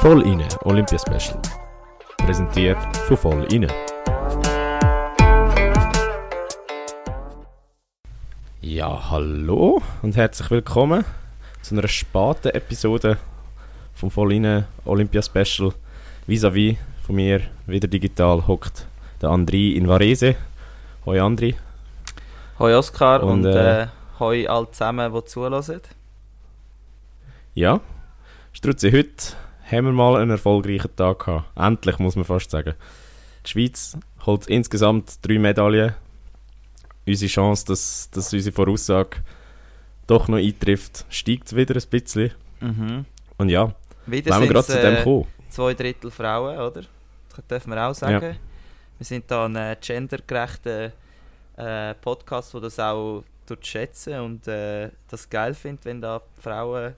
Voll inne Olympia Special. Präsentiert von Voll inne. Ja, hallo und herzlich willkommen zu einer späten Episode vom Voll inne Olympia Special. Vis-à-vis von mir wieder digital hockt der André in Varese. Hoi André. Hoi Oskar und, Und, äh, äh, hoi alle zusammen, die zuhören. Ja, Strutzi, heute haben wir mal einen erfolgreichen Tag gehabt. Endlich, muss man fast sagen. Die Schweiz holt insgesamt drei Medaillen. Unsere Chance, dass, dass unsere Voraussage doch noch eintrifft, steigt wieder ein bisschen. Mhm. Und ja, Wieder wir gerade zu dem äh, kommen. zwei Drittel Frauen, oder? Das dürfen wir auch sagen. Wir sind da ein gendergerechter äh, Podcast, der das auch tut schätzen und äh, das geil findet, wenn da Frauen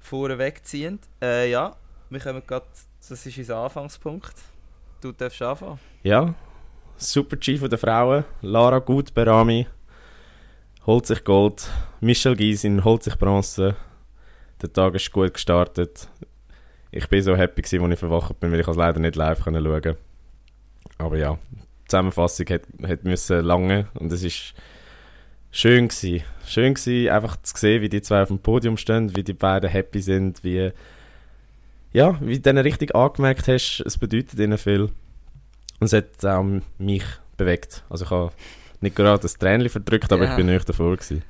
vorne wegziehen. Äh, ja, wir kommen gerade, das ist unser Anfangspunkt. Du darfst anfangen. Ja, Super G von der Frauen, Lara Gut Berami holt sich Gold, Michelle Gysin holt sich Bronze. Der Tag ist gut gestartet. Ich bin so happy, gewesen, als ich verwacht bin, weil ich es leider nicht live schauen konnte. Aber ja, die Zusammenfassung hat, hat müssen lange und es ist schön gewesen. Schön gewesen, einfach zu sehen, wie die zwei auf dem Podium stehen, wie die beiden happy sind, wie ja, wie du richtig angemerkt hast, es bedeutet ihnen viel. Und es hat auch mich bewegt. Also ich habe nicht gerade das Tränchen verdrückt, aber Ja. ich bin nicht davor gewesen.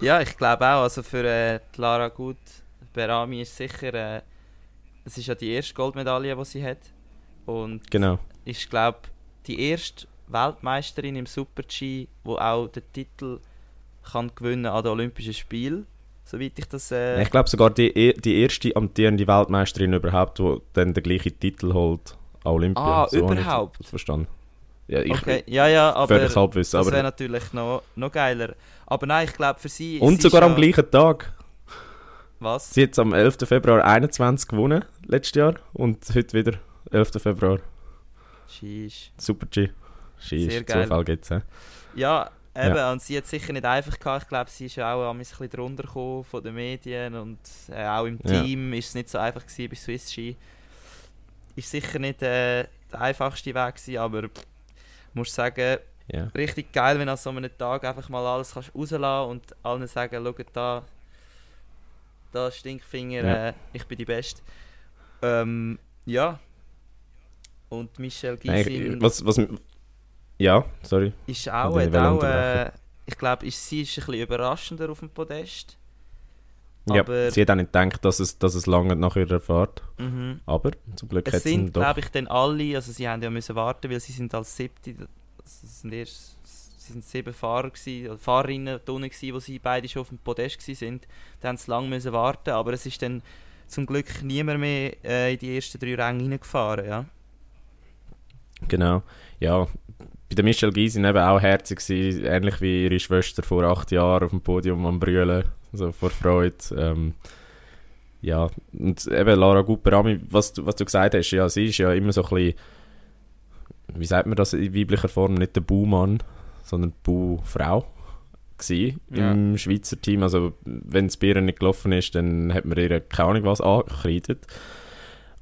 Ja, ich glaube auch. Also für äh, Lara Gut, Berami ist sicher, äh, es ist ja die erste Goldmedaille, die sie hat. Und Genau. ist, glaube die erste Weltmeisterin im Super-G, die auch den Titel kann gewinnen an den Olympischen Spielen. Soweit ich das... Äh, Ich glaube sogar die, die erste amtierende Weltmeisterin überhaupt, die dann den gleichen Titel holt an Olympia. Ah, So ich überhaupt? das verstanden. Ja, ich okay, ja, ja, aber das wäre natürlich noch, noch geiler. Aber nein, ich glaube für sie... und sie sogar am gleichen Tag. Was? Sie hat am 11. Februar 21 gewonnen, letztes Jahr. Und heute wieder 11. Februar. Sheesh. Super G. Scheiss, Sehr geil. Zufall gibt's, hä? Ja, eben, und sie hat sicher nicht einfach gehabt. Ich glaube, sie ist ja auch ein bisschen drunter gekommen von den Medien und äh, auch im Ja. Team ist es nicht so einfach gewesen bei Swiss Ski. Ist sicher nicht äh, der einfachste Weg gewesen, aber pff, muss sagen, Ja. richtig geil, wenn du an so einem Tag einfach mal alles kannst rauslassen und allen sagen, schaut da, da Stinkfinger, Ja. äh, ich bin die Beste. Ähm, ja. Und Michelle Gysin... ich- was, was, ja, sorry. Ist auch, hat auch äh, ich glaube, ist, sie ist ein bisschen überraschender auf dem Podest. Ja, Aber- sie hat auch nicht gedacht, dass es, dass es lange nach ihrer Fahrt. Mhm. Aber zum Glück Es hat sie sind, glaube ich, dann alle, also sie haben ja müssen warten, weil sie sind als siebte, das sind erst, sie sind sieben Fahrer gewesen, oder Fahrerinnen drinnen gewesen, wo sie beide schon auf dem Podest gewesen sind. Da haben sie lange müssen warten, aber es ist dann zum Glück niemand mehr äh, in die ersten drei Ränge reingefahren, ja. Genau. Ja, bei der Michelle Gysin eben auch herzig gewesen, ähnlich wie ihre Schwester vor acht Jahren auf dem Podium am Brüllen, so vor Freude. Ähm, ja, und eben Lara Guperami, was du, was du gesagt hast, ja, sie ist ja immer so ein bisschen, wie sagt man das in weiblicher Form, nicht der Baumann, sondern gewesen Ja. im Schweizer Team. Also wenn das Bier nicht gelaufen ist, dann hat man ihr keine Ahnung was angekreidet.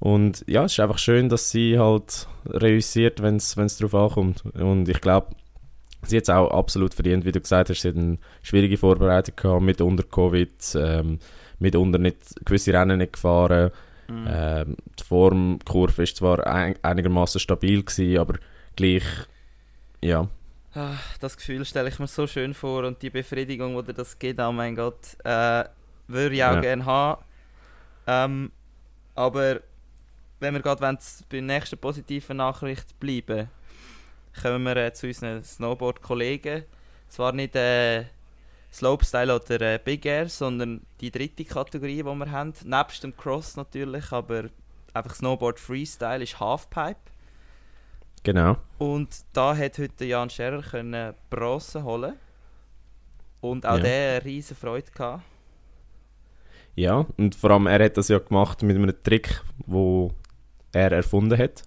Und ja, es ist einfach schön, dass sie halt reüssiert, wenn es darauf ankommt. Und ich glaube, sie hat es auch absolut verdient, wie du gesagt hast. Sie hat eine schwierige Vorbereitung gehabt, mit unter Covid, ähm, mit unter nicht, gewisse Rennen nicht gefahren. Mhm. Ähm, die Formkurve ist zwar ein, einigermaßen stabil gewesen, aber gleich, ja, Ah, Das Gefühl stelle ich mir so schön vor und die Befriedigung, die dir das gibt, oh mein Gott, äh, würde ich auch Ja. gerne haben. Ähm, aber wenn wir gerade bei der nächsten positiven Nachricht bleiben, kommen wir äh, zu unseren Snowboard-Kollegen. Zwar nicht äh, Slopestyle oder äh, Big Air, sondern die dritte Kategorie, die wir haben. Nebst dem Cross natürlich, aber einfach Snowboard Freestyle ist Halfpipe. genau. Und da hat heute Jan Scherer können Bronze holen. Und auch Ja. der eine riesen Freude gehabt. Ja, und vor allem, er hat das ja gemacht mit einem Trick, wo er erfunden hat.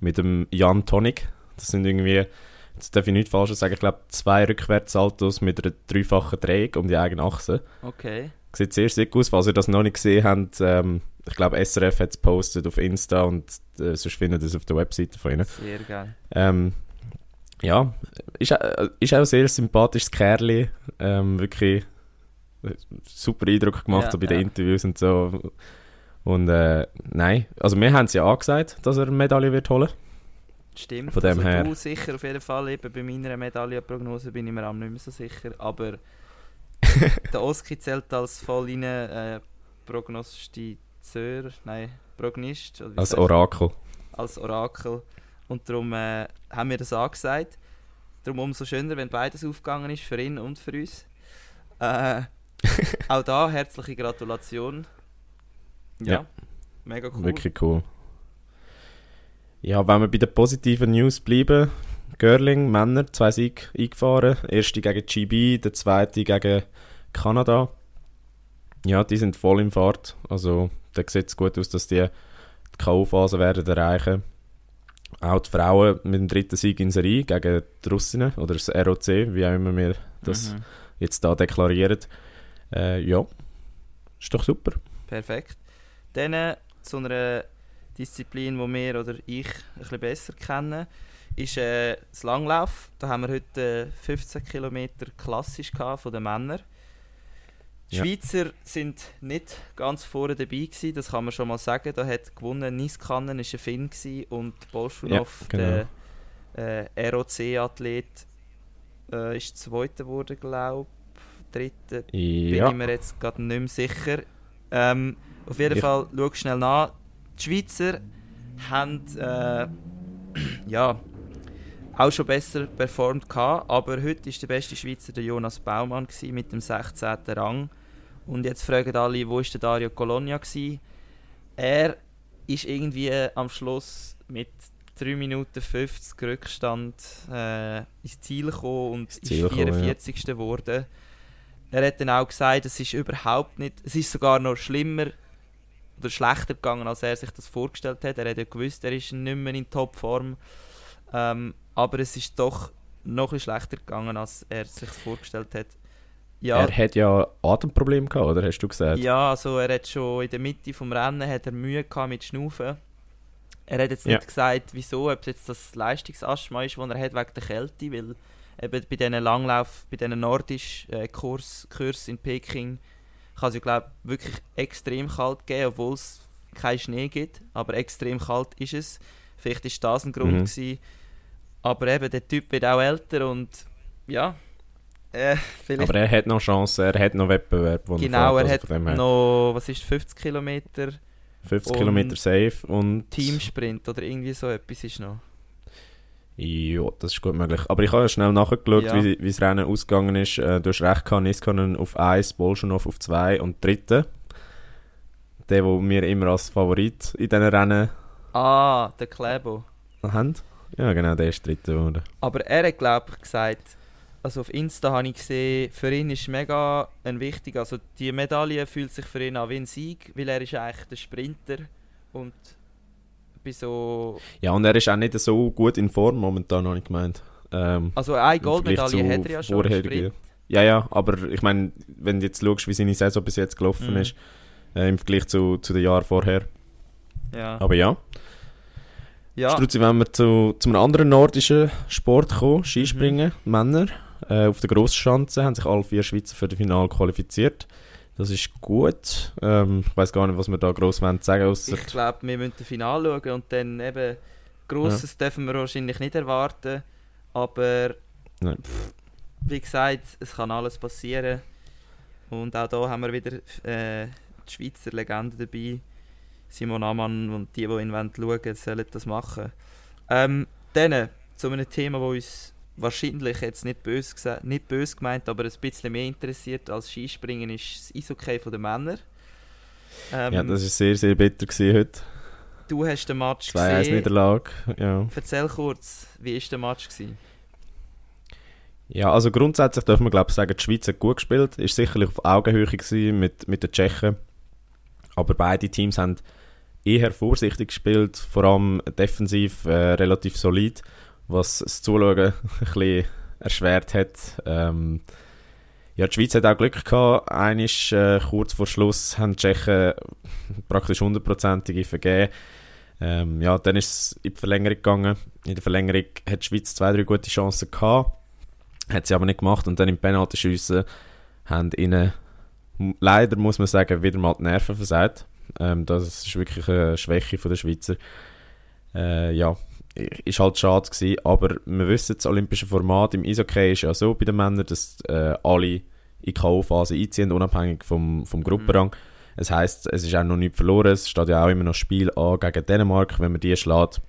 Mit dem Jan Tonic. Das sind irgendwie, jetzt darf ich nichts Falsches sagen, ich glaube zwei Rückwärtssaltos mit einer dreifachen Drehung um die eigene Achse. Okay. Sieht sehr sick aus, falls ihr das noch nicht gesehen habt. Ähm, ich glaube, SRF hat es postet auf Insta und äh, sonst findet ihr es auf der Webseite von ihnen. Sehr geil. Ähm, ja, ist, äh, ist auch ein sehr sympathisches Kerl. Ähm, wirklich äh, super Eindruck gemacht Ja, so bei den ja. Interviews und so. Und äh, nein, also wir haben es ja angesagt, dass er eine Medaille wird holen. Stimmt. Von dem also her. Du sicher auf jeden Fall. Eben bei meiner Medaillenprognose bin ich mir auch nicht mehr so sicher. Aber der Oski zählt als voll rein äh, Prognostizeur. Nein, Prognist. Als? Orakel. als Orakel. Und darum äh, haben wir das angesagt. Darum umso schöner, wenn beides aufgegangen ist, für ihn und für uns. Äh, auch da herzliche Gratulation. Ja, Ja. mega cool. Wirklich cool. Ja, wenn wir bei den positiven News bleiben, Görling, Männer, zwei Siege eingefahren. Erste gegen GB, der zweite gegen Kanada. Ja, die sind voll im Fahrt. Also, da sieht es gut aus, dass die die K.O.-Phase werden erreichen. Auch die Frauen mit dem dritten Sieg in Serie gegen die Russinnen oder das ROC, wie auch immer wir das Mhm. jetzt da deklarieren. Äh, ja, ist doch super. Perfekt. Dann äh, zu einer Disziplin, die wir oder ich ein bisschen besser kennen, ist äh, das Langlauf. Da haben wir heute äh, 15 Kilometer klassisch gehabt von den Männern. Die Ja. Schweizer sind nicht ganz vorne dabei gewesen, das kann man schon mal sagen. Da hat gewonnen Niskanen, ist ein Finn gewesen, und Bolschunov, Ja, genau. der äh, ROC-Athlet, äh, ist Zweiter geworden, glaube ich. Dritter, bin Ja, ich mir jetzt gerade nicht mehr sicher. Ähm, auf jeden Ich- Fall, schau schnell nach. Die Schweizer haben äh, ja, auch schon besser performt, gehabt, aber heute ist der beste Schweizer der Jonas Baumann gewesen, mit dem 16. Rang. Und jetzt fragen alle, wo ist der Dario Colonia gewesen? Er ist irgendwie am Schluss mit 3 Minuten 50 Rückstand äh, ins Ziel gekommen und ist Ziel ja. 44. geworden. Er hat dann auch gesagt, es ist überhaupt nicht, es ist sogar noch schlimmer oder schlechter gegangen, als er sich das vorgestellt hat. Er hat ja gewusst, er ist nicht mehr in Topform. Ähm, aber es ist doch noch ein schlechter gegangen, als er sich das vorgestellt hat. Ja, er hat ja Atemprobleme gehabt, oder? Hast du gesagt? ja, also er hat schon in der Mitte vom Rennen hat er Mühe gehabt mit Schnaufen. Er hat jetzt nicht Ja. gesagt, wieso, ob es jetzt das Leistungsasthma ist, das er hat wegen der Kälte, weil eben bei diesen Langlauf, bei diesen nordisch äh, Kurs, Kurs in Peking kann es ja glaube wirklich extrem kalt geben, obwohl es keinen Schnee gibt, aber extrem kalt ist es. Vielleicht ist das ein Grund Mhm. gewesen. Aber eben, der Typ wird auch älter und ja, äh, vielleicht Aber er hat noch Chancen, er hat noch Wettbewerb. wo Genau, fährt, er also hat noch, was ist 50 Kilometer 50 und Kilometer safe und... Teamsprint oder irgendwie so etwas ist noch. Ja, das ist gut möglich. Aber ich habe ja schnell nachgeschaut, Ja. wie, wie das Rennen ausgegangen ist. Äh, du hast recht gehabt, Niskanen auf 1, Bolschunov auf 2 und 3. Der, den wir immer als Favorit in diesen Rennen Ah, der Klebo. haben. Ja, genau, der ist Dritter geworden. Aber er hat, glaube ich, gesagt, also auf Insta habe ich gesehen, für ihn ist mega ein wichtiger, also die Medaille fühlt sich für ihn an wie ein Sieg, weil er ist eigentlich der Sprinter und bei so, Ja, und er ist auch nicht so gut in Form momentan, habe ich gemeint. Ähm, also eine Goldmedaille hat er ja schon im. Ja, ja, aber ich meine, wenn du jetzt schaust, wie seine Saison bis jetzt gelaufen Mhm. ist, äh, im Vergleich zu, zu den Jahren vorher. Ja. Aber ja, ja. Struzzi, wenn wir zu, zu einem anderen nordischen Sport kommen, Skispringen, Mhm. Männer. Äh, auf der Grossschanze haben sich alle vier Schweizer für das Finale qualifiziert. Das ist gut. Ähm, ich weiß gar nicht, was wir da gross wollen sagen ausser Ich glaube, wir müssen das Finale schauen und dann eben Grosses dürfen wir wahrscheinlich nicht erwarten. Aber pff, wie gesagt, es kann alles passieren. Und auch da haben wir wieder äh, die Schweizer Legende dabei. Simon Amann und die, die ihn wollen schauen sollen das machen. Ähm, dann zu einem Thema, das uns wahrscheinlich jetzt nicht böse, gesa- nicht böse gemeint, aber ein bisschen mehr interessiert als Skispringen, ist das Eishockey der Männer. Ähm, Ja, das war sehr, sehr bitter gewesen heute. Du hast den Match 2-1 gesehen. Niederlage. Ja. Erzähl kurz, wie war der Match? Gewesen? ja, also grundsätzlich dürfen wir glaube ich sagen, die Schweiz hat gut gespielt. Ist sicherlich auf Augenhöhe gewesen mit, mit den Tschechen. Aber beide Teams haben eher vorsichtig gespielt, vor allem defensiv äh, relativ solid, was das Zuschauen ein bisschen erschwert hat. Ähm, Ja, die Schweiz hat auch Glück gehabt. Eines äh, kurz vor Schluss haben die Tschechen praktisch hundertprozentige vergeben. Ähm, ja, dann ist es in die Verlängerung gegangen. In der Verlängerung hat die Schweiz zwei, drei gute Chancen gehabt. Hat sie aber nicht gemacht. Und dann im Penaltyschiessen haben ihnen leider, muss man sagen, wieder mal die Nerven versagt. Ähm, das ist wirklich eine Schwäche von der Schweizer. Äh, ja, ist halt schade gewesen, aber wir wissen, das olympische Format im Eishockey ist ja so bei den Männern, dass äh, alle in K.O.-Phase einziehen, unabhängig vom, vom Gruppenrang. Mhm. Es heißt, es ist auch noch nicht verloren, es steht ja auch immer noch Spiel an gegen Dänemark. Wenn man die schlägt,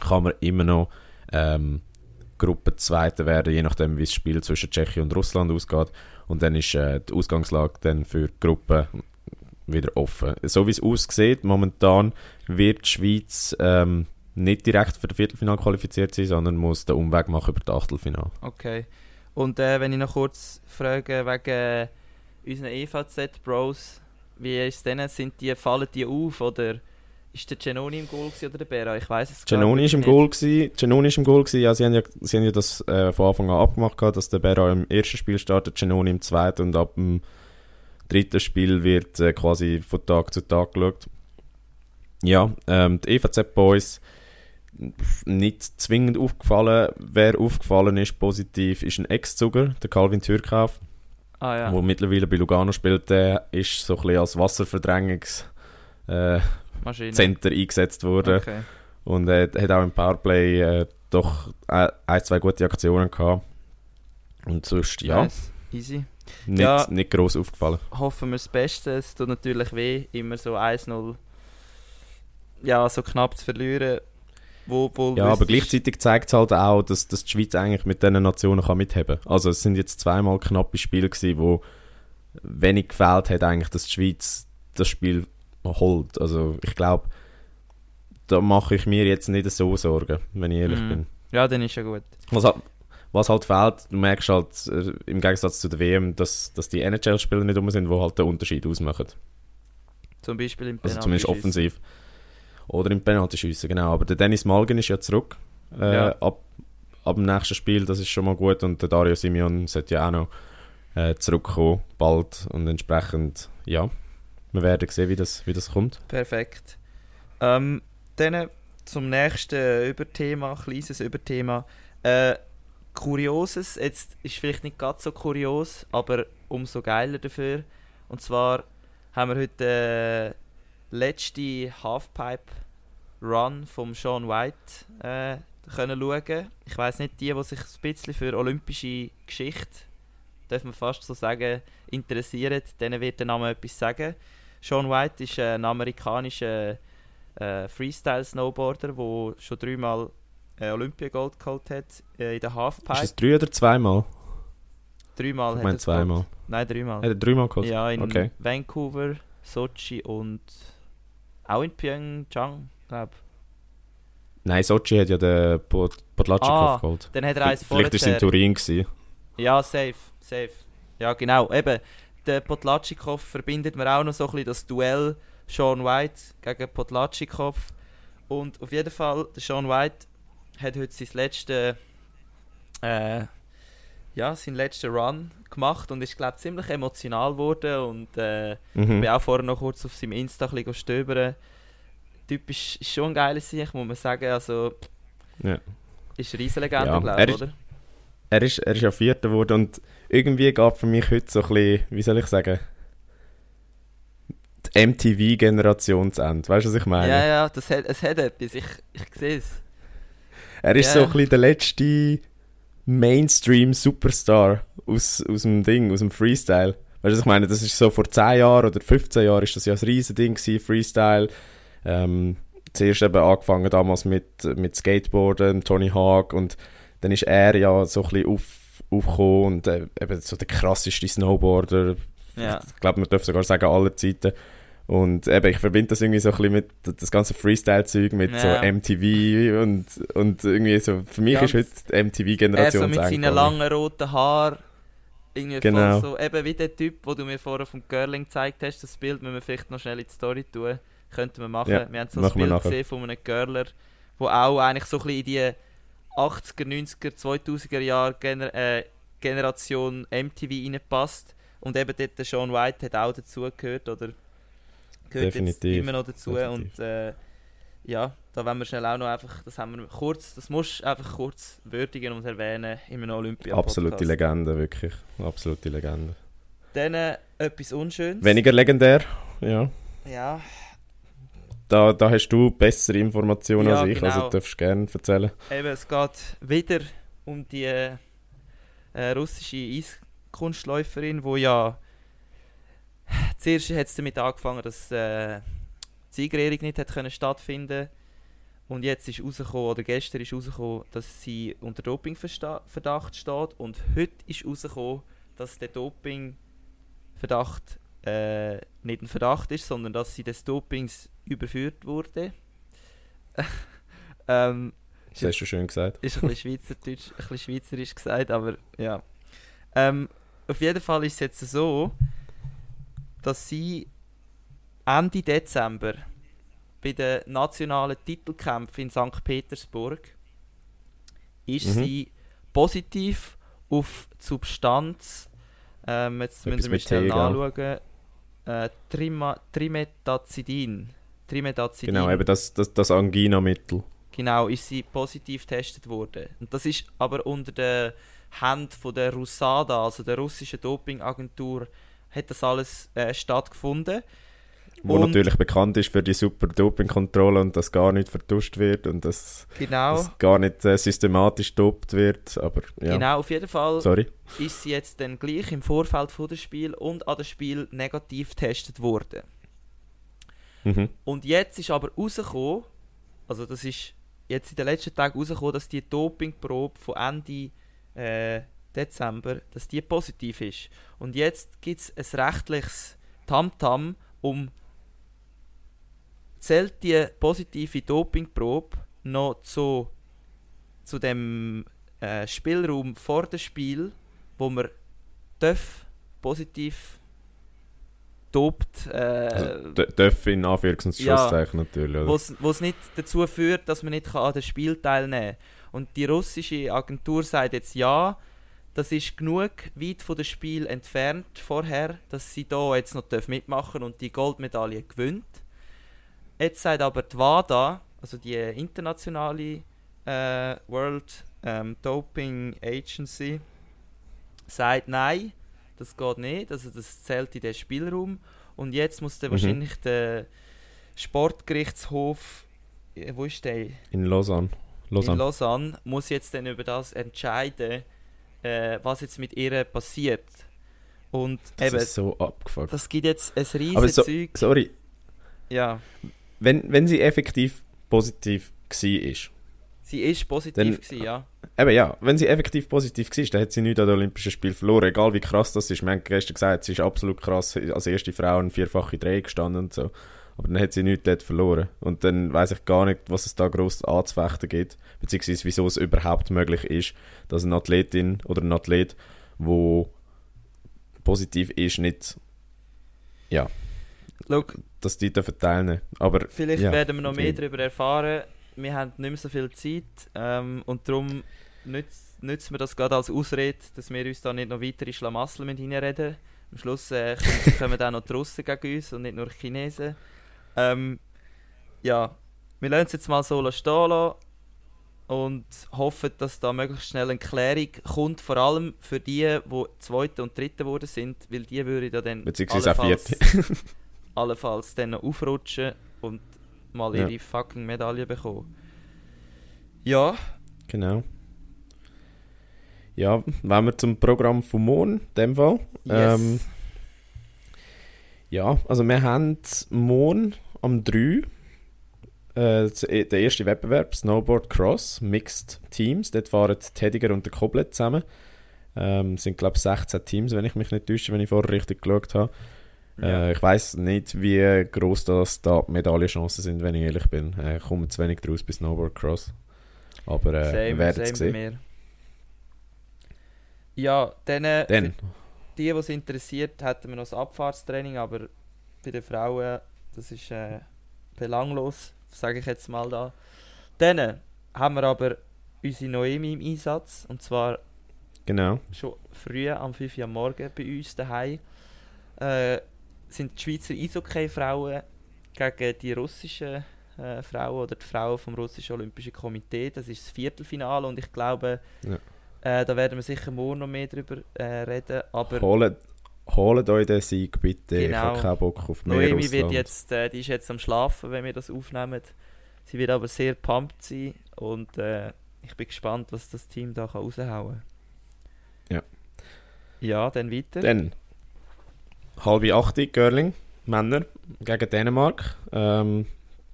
kann man immer noch ähm, Gruppenzweiter werden, je nachdem, wie das Spiel zwischen Tschechien und Russland ausgeht. Und dann ist äh, die Ausgangslage dann für die Gruppe wieder offen. So wie es aussieht, momentan wird die Schweiz ähm, nicht direkt für das Viertelfinale qualifiziert sein, sondern muss den Umweg machen über das Achtelfinale. Okay. Und äh, wenn ich noch kurz frage wegen äh, unseren EVZ-Bros, wie ist es denn? Sind die, fallen die auf oder ist der Genoni im Goal oder der Bera? Ich weiß es Genoni ist im nicht. Goal gewesen. Genoni ist im Goal gewesen. Ja, sie haben ja, sie haben ja das äh, von Anfang an abgemacht, dass der Bera im ersten Spiel startet, Genoni im zweiten und ab dem dritten Spiel wird äh, quasi von Tag zu Tag geschaut. Ja, ähm, die EVZ Boys nicht zwingend aufgefallen. Wer aufgefallen ist, positiv, ist ein Ex-Zuger, der Calvin Türkauf, ah, ja. mittlerweile bei Lugano spielt. Der ist so ein bisschen als Wasserverdrängungs- äh, eingesetzt worden. Okay. Und er äh, hat auch im Powerplay äh, doch ein, zwei gute Aktionen gehabt. Und sonst, ja. Nice. Easy. Nicht, ja, nicht gross aufgefallen. Hoffen wir das Beste. Es tut natürlich weh, immer so 1-0 ja, so knapp zu verlieren. Wo, wo ja, aber gleichzeitig zeigt es halt auch, dass, dass die Schweiz eigentlich mit diesen Nationen kann mitheben kann. Also es sind jetzt zweimal knappe Spiele gewesen, wo wenig gefehlt hat eigentlich, dass die Schweiz das Spiel holt. Also ich glaube, da mache ich mir jetzt nicht so Sorgen, wenn ich ehrlich mm. bin. Ja, dann ist ja gut. Was, was halt fehlt, du merkst halt äh, im Gegensatz zu der WM, dass, dass die NHL-Spieler nicht um sind, die halt den Unterschied ausmachen. Zum Beispiel im Also zumindest offensiv. Oder im Penaltyschiessen, genau. Aber der Dennis Malgen ist ja zurück äh, ja. Ab, ab dem nächsten Spiel, das ist schon mal gut. Und der Dario Simeon sollte ja auch noch äh, zurückkommen, bald. Und entsprechend, ja, wir werden sehen, wie das, wie das kommt. Perfekt. Ähm, dann zum nächsten Überthema, kleines Überthema. Äh, Kurioses, jetzt ist vielleicht nicht ganz so kurios, aber umso geiler dafür. Und zwar haben wir heute äh, letzte Halfpipe-Run vom Sean White äh, können schauen. Ich weiß nicht, die, die sich ein bisschen für olympische Geschichte, darf man fast so sagen, interessieren, denen wird der Name etwas sagen. Sean White ist ein amerikanischer äh, Freestyle-Snowboarder, der schon dreimal äh, Olympiagold geholt hat äh, in der Halfpipe. Ist es drei oder zweimal? Dreimal ich meine zweimal. Geholt. Nein, dreimal. Hat er dreimal geholt? Ja, in okay. Vancouver, Sochi und auch in Pyeongchang, glaube ich. Nein, Sochi hat ja den Podlatschikow ah, geholt. Dann hat er eins Vielleicht war es in Turin. Gewesen. Ja, safe, safe. Ja, genau. Eben, der Podlatschikow verbindet mir auch noch so ein bisschen das Duell Sean White gegen Podlatschikow. Und auf jeden Fall, der Sean White hat heute sein letztes, äh, ja, seinen letzten Run gemacht und ist, glaube ziemlich emotional geworden und äh, mhm. ich bin auch vorher noch kurz auf seinem Insta ein bisschen stöbern. Der Typ ist, schon ein geiler Sieg, muss man sagen, also ja. ist eine Riesenlegende, ja, glaube ich, oder? Er ist, er ist ja Vierter geworden und irgendwie gab für mich heute so ein bisschen, wie soll ich sagen, die MTV-Generation zu Ende. Weißt du, was ich meine? Ja, ja, das hat, es hat etwas, ich, ich sehe es. Er ist yeah. so ein bisschen der letzte Mainstream-Superstar aus, aus dem Ding, aus dem Freestyle. Weißt du, ich meine? Das ist so vor 10 Jahren oder 15 Jahren ist das ja ein riesen Ding gewesen, Freestyle. Ähm, zuerst eben angefangen damals mit, mit Skateboarden, Tony Hawk und dann ist er ja so ein bisschen auf, aufgekommen und äh, eben so der krasseste Snowboarder. Ja. Ich glaube, man darf sogar sagen, aller Zeiten. Und eben, ich verbinde das irgendwie so ein bisschen mit das ganze Freestyle-Zeug, mit ja. so MTV und, und irgendwie so, für mich Ganz ist heute die MTV-Generation Er so mit seinen langen roten Haaren, irgendwie genau. so, eben wie der Typ, wo du mir vorher vom Girling gezeigt hast, das Bild müssen wir vielleicht noch schnell in die Story tun, könnten wir machen. Ja, wir haben so ein Bild gesehen von einem Girler, wo auch eigentlich so ein bisschen in die 80er, 90er, 2000er Jahre gener äh, Generation MTV reinpasst. Und eben dort der Sean White hat auch dazugehört oder gehört Definitiv. jetzt immer noch dazu. Definitiv. Und äh, ja, da wollen wir schnell auch noch einfach, das haben wir kurz, das musst du einfach kurz würdigen und erwähnen in einem olympia Absolute Legende, wirklich. Absolute Legende. Dann äh, etwas Unschönes. Weniger legendär, ja. Ja, Da, da hast du bessere Informationen Ja, als ich, also genau. darfst du gerne erzählen. eben, es geht wieder um die äh, russische Eiskunstläuferin, wo ja zuerst hat es damit angefangen, dass äh, die Siegerehrung nicht hat können stattfinden und jetzt ist rausgekommen, oder gestern ist rausgekommen, dass sie unter Dopingverdacht steht und heute ist rausgekommen, dass der Dopingverdacht äh, nicht ein Verdacht ist, sondern dass sie des Dopings überführt wurde. ähm, Das hast du schön gesagt. ist ein bisschen schweizerdeutsch, ein bisschen schweizerisch gesagt, aber ja. Ähm, auf jeden Fall ist es jetzt so, dass sie Ende Dezember bei den nationalen Titelkämpfen in St. Petersburg ist Mhm. sie positiv auf die Substanz, ähm, jetzt Etwas müssen wir schnell nachschauen, äh, Trima, Trimetazidin. Trimetazidin. Genau, eben das, das, das Angina-Mittel. Genau, ist sie positiv getestet worden. Und das ist aber unter der Hand von der Rusada, also der russischen Dopingagentur, hat das alles äh, stattgefunden. Wo Und- natürlich bekannt ist für die super Dopingkontrolle und dass gar nicht vertuscht wird und dass, Genau, dass gar nicht äh, systematisch dopt wird. Aber ja, genau, auf jeden Fall sorry. ist sie jetzt dann gleich im Vorfeld von des Spiel und an dem Spiel negativ getestet worden. Mhm. Und jetzt ist aber rausgekommen, also das ist jetzt in den letzten Tagen rausgekommen, dass die Dopingprobe von Ende äh, Dezember, dass die positiv ist. Und jetzt gibt es ein rechtliches Tamtam um zählt die positive Dopingprobe noch zu, zu dem äh, Spielraum vor dem Spiel, wo man darf positiv dopt, äh, Also, d- dürfen in Anführungs- und ja. Natürlich. Wo es nicht dazu führt, dass man nicht an dem Spiel teilnehmen kann. Und die russische Agentur sagt jetzt ja, das ist genug weit von dem Spiel entfernt vorher, dass sie da jetzt noch dürfen mitmachen und die Goldmedaille gewinnt. Jetzt sagt aber die WADA, also die internationale äh, World ähm, Doping Agency, sagt nein, das geht nicht, also das zählt in den Spielraum. Und jetzt muss dann Mhm. wahrscheinlich der Sportgerichtshof, äh, wo ist der? in Lausanne. In Lausanne. Lausanne, muss jetzt dann über das entscheiden, äh, was jetzt mit ihr passiert. Und das eben, ist so abgefuckt. das gibt jetzt ein Aber riesiges so, Zeug. sorry, Ja, wenn, wenn sie effektiv positiv war, sie ist positiv Dann- gewesen, ja. Eben ja, wenn sie effektiv positiv war, dann hat sie nichts an den Olympischen Spielen verloren. Egal wie krass das ist. Wir haben gestern gesagt, sie ist absolut krass als erste Frau in vierfache Dreh gestanden und so. Aber dann hat sie nichts dort verloren. Und dann weiß ich gar nicht, was es da gross anzufechten gibt. Beziehungsweise wieso es überhaupt möglich ist, dass eine Athletin oder ein Athlet, wo positiv ist, nicht, ja, Schau, dass die dürfen teilnehmen. Aber vielleicht ja, werden wir noch mehr darüber erfahren. Wir haben nicht mehr so viel Zeit ähm, und darum nütz, nützen wir das gerade als Ausrede, dass wir uns da nicht noch weitere Schlamassel mit reinreden. Am Schluss äh, kommen dann noch die Russen gegen uns und nicht nur die Chinesen. Ähm, ja, wir lassen es jetzt mal so stehen lassen und hoffen, dass da möglichst schnell eine Klärung kommt, vor allem für die, die Zweite und Dritte geworden sind, weil die würden da dann allenfalls- allenfalls dann noch aufrutschen und mal Ja. ihre fucking Medaille bekommen. Ja, Genau. Ja, wenn wir zum Programm vom Morgen, in dem Fall. yes. Ähm, ja, also wir haben morgen am 3 äh, das- der erste Wettbewerb, Snowboard Cross, Mixed Teams. Dort fahren Tediger und der Koblet zusammen. Ähm, es sind, glaube ich, 16 Teams, wenn ich mich nicht täusche, wenn ich vorher richtig geschaut habe. Ja. Äh, ich weiß nicht, wie groß das da Medaillenchancen sind, wenn ich ehrlich bin. Äh, ich komme zu wenig draus bei Snowboard Cross. Aber äh, wir werden es sehen. Ja, dann, äh, Dann, die, die es interessiert, hätten wir noch das Abfahrtstraining, aber bei den Frauen, das ist äh, belanglos, sage ich jetzt mal da. Dann äh, haben wir aber unsere Noemi im Einsatz, und zwar Genau. schon früh am 5 Uhr am Morgen bei uns daheim. Äh, sind die Schweizer Eishockey-Frauen gegen die russischen äh, Frauen oder die Frauen vom russischen Olympischen Komitee. Das ist das Viertelfinale und ich glaube, Ja. äh, da werden wir sicher morgen noch mehr drüber äh, reden. Aber Holt, holt euch den Sieg bitte. Ich Genau. habe keinen Bock auf mehr Noemi wird jetzt, äh, die ist jetzt am Schlafen, wenn wir das aufnehmen. Sie wird aber sehr pumped sein und äh, ich bin gespannt, was das Team da kann raushauen Ja. Ja, dann weiter. Dann halbe achte Girling, Männer gegen Dänemark. Ähm,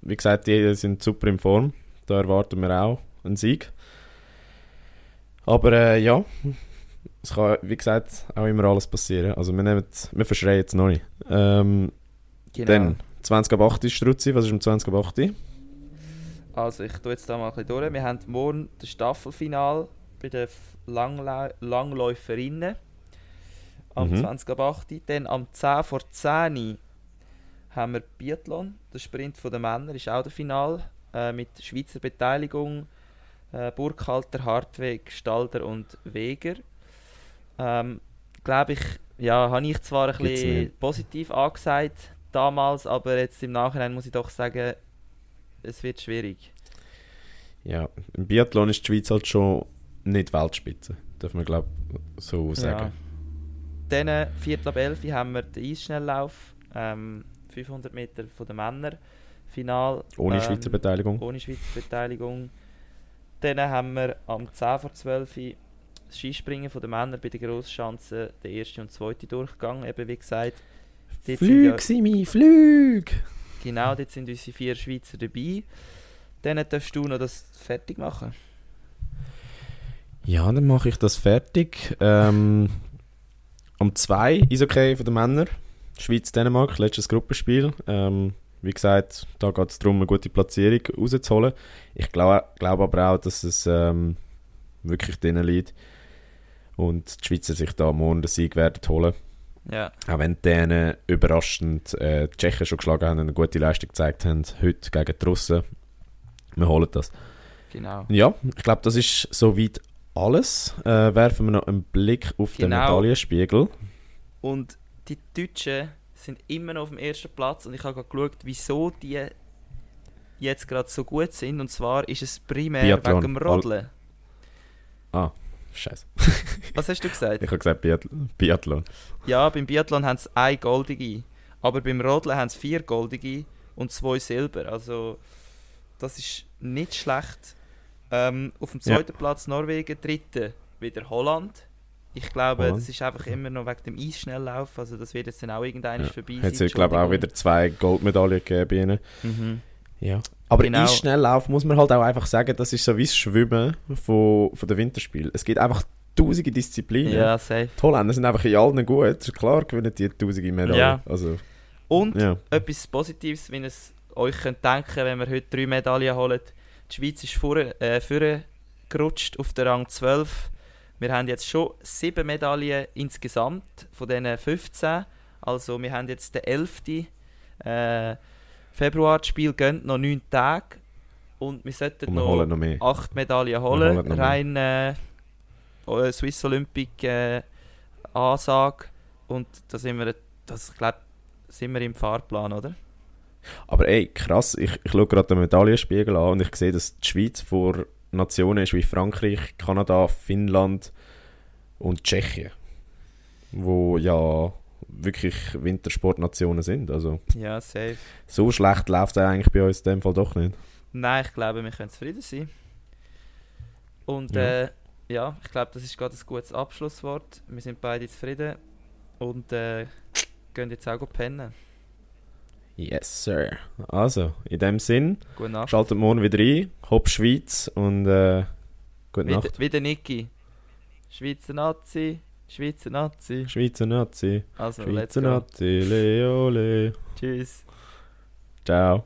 wie gesagt, die sind super in Form. Da erwarten wir auch einen Sieg. Aber äh, ja, es kann, wie gesagt, auch immer alles passieren. Also wir, nehmen, wir verschreien jetzt noch nicht. Ähm, Genau. Dann 20 ab 8 ist Struzzi. Was ist um 20 ab 8? Also ich tue jetzt da mal ein bisschen durch. Wir haben morgen das Staffelfinal bei den Langla Langläuferinnen am Mhm. 20 ab 8. Dann am 10 vor 10 haben wir Biathlon. Der Sprint von den Männern ist auch der Final äh, mit Schweizer Beteiligung. Äh, Burkhalter, Hartweg, Stalder und Weger. Ähm, Glaube ich, ja, habe ich zwar ein Gibt's bisschen nicht. positiv angesagt damals, aber jetzt im Nachhinein muss ich doch sagen, es wird schwierig. Ja, im Biathlon ist die Schweiz halt schon nicht Weltspitze. Darf man, glaube ich, so sagen. Dann, äh, Viertel ab 11 haben wir den Eisschnelllauf, ähm, 500 Meter von den Männern, Final. Ohne ähm, Schweizer Beteiligung. Ohne Schweizer Beteiligung. Dann haben wir am 10 vor 12 Uhr Skispringen von den Männern bei der Grossschanze, der erste und zweite Durchgang, eben wie gesagt. Sind ja- Flüg, Simi, Flüg! Genau, dort sind unsere vier Schweizer dabei. Dann darfst du noch das fertig machen. Ja, dann mache ich das fertig. Ähm, um 2 ist okay für die Männer. Schweiz-Dänemark, letztes Gruppenspiel. Ähm, wie gesagt, da geht es darum, eine gute Platzierung rauszuholen. Ich glaube glaub aber auch, dass es ähm, wirklich denen liegt. Und die Schweizer sich da morgen den Sieg werden holen. Ja, Auch wenn denen überraschend äh, die Tschechen schon geschlagen haben und eine gute Leistung gezeigt haben, heute gegen die Russen. Wir holen das. genau. Ja, ich glaube, das ist soweit alles. Äh, werfen wir noch einen Blick auf den Genau. Medaillenspiegel. Und die Deutschen sind immer noch auf dem ersten Platz und ich habe gerade geschaut, wieso die jetzt gerade so gut sind. Und zwar ist es primär Biathlon. wegen dem Rodeln. Scheiße. Was hast du gesagt? Ich habe gesagt Biathlon. Ja, beim Biathlon haben sie eine goldige, aber beim Rodeln haben sie vier goldige und zwei Silber. Also das ist nicht schlecht. Ähm, auf dem Ja. zweiten Platz Norwegen, dritten wieder Holland. Ich glaube, Holland. das ist einfach immer noch wegen dem Eisschnelllauf. Also das wird jetzt dann auch irgendwann Ja. vorbei Hat sein. es, glaube ich, auch wieder zwei Goldmedaillen gegeben. Mhm. Ja. Aber Genau. Eisschnelllauf muss man halt auch einfach sagen, das ist so wie das Schwimmen von, von den Winterspielen. Es gibt einfach tausende Disziplinen. Ja, safe. Die Holländer sind einfach in allen gut. Klar, gewinnen die tausende Medaillen. Ja. Also, Und ja. etwas Positives, wenn ihr es euch könnt denken wenn wir heute drei Medaillen holen. Die Schweiz ist vorne, äh, vorne gerutscht auf der Rang 12. Wir haben jetzt schon sieben Medaillen insgesamt von diesen 15. Also wir haben jetzt den 11. Äh, Februar. Das Spiel gönnt noch 9 Tage. Und wir sollten Und wir noch, noch mehr. acht Medaillen holen holen. Rein äh, äh, Swiss Olympic äh, Ansage. Und da sind wir, das, ich glaube, sind wir im Fahrplan, oder? Aber ey, krass, ich, ich schaue gerade den Medaillenspiegel an und ich sehe, dass die Schweiz vor Nationen ist wie Frankreich, Kanada, Finnland und Tschechien. Wo ja wirklich Wintersportnationen sind. Also Ja, safe. so schlecht läuft es eigentlich bei uns in dem Fall doch nicht. Nein, ich glaube, wir können zufrieden sein. Und Ja. äh, ja ich glaube, das ist gerade ein gutes Abschlusswort. Wir sind beide zufrieden und äh, gehen jetzt auch pennen. Yes, sir. Also, in dem Sinn, schaltet morgen wieder ein, Hopp Schweiz und äh, gute Wieder, Nacht. wieder Niki. Schweizer Nazi, Schweizer Nazi. Schweizer Nazi, Also, Schweizer. Nazi, le ole. Tschüss. Ciao.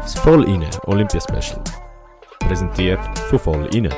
Das Voll inne Olympia Special. Präsentiert von Voll inne.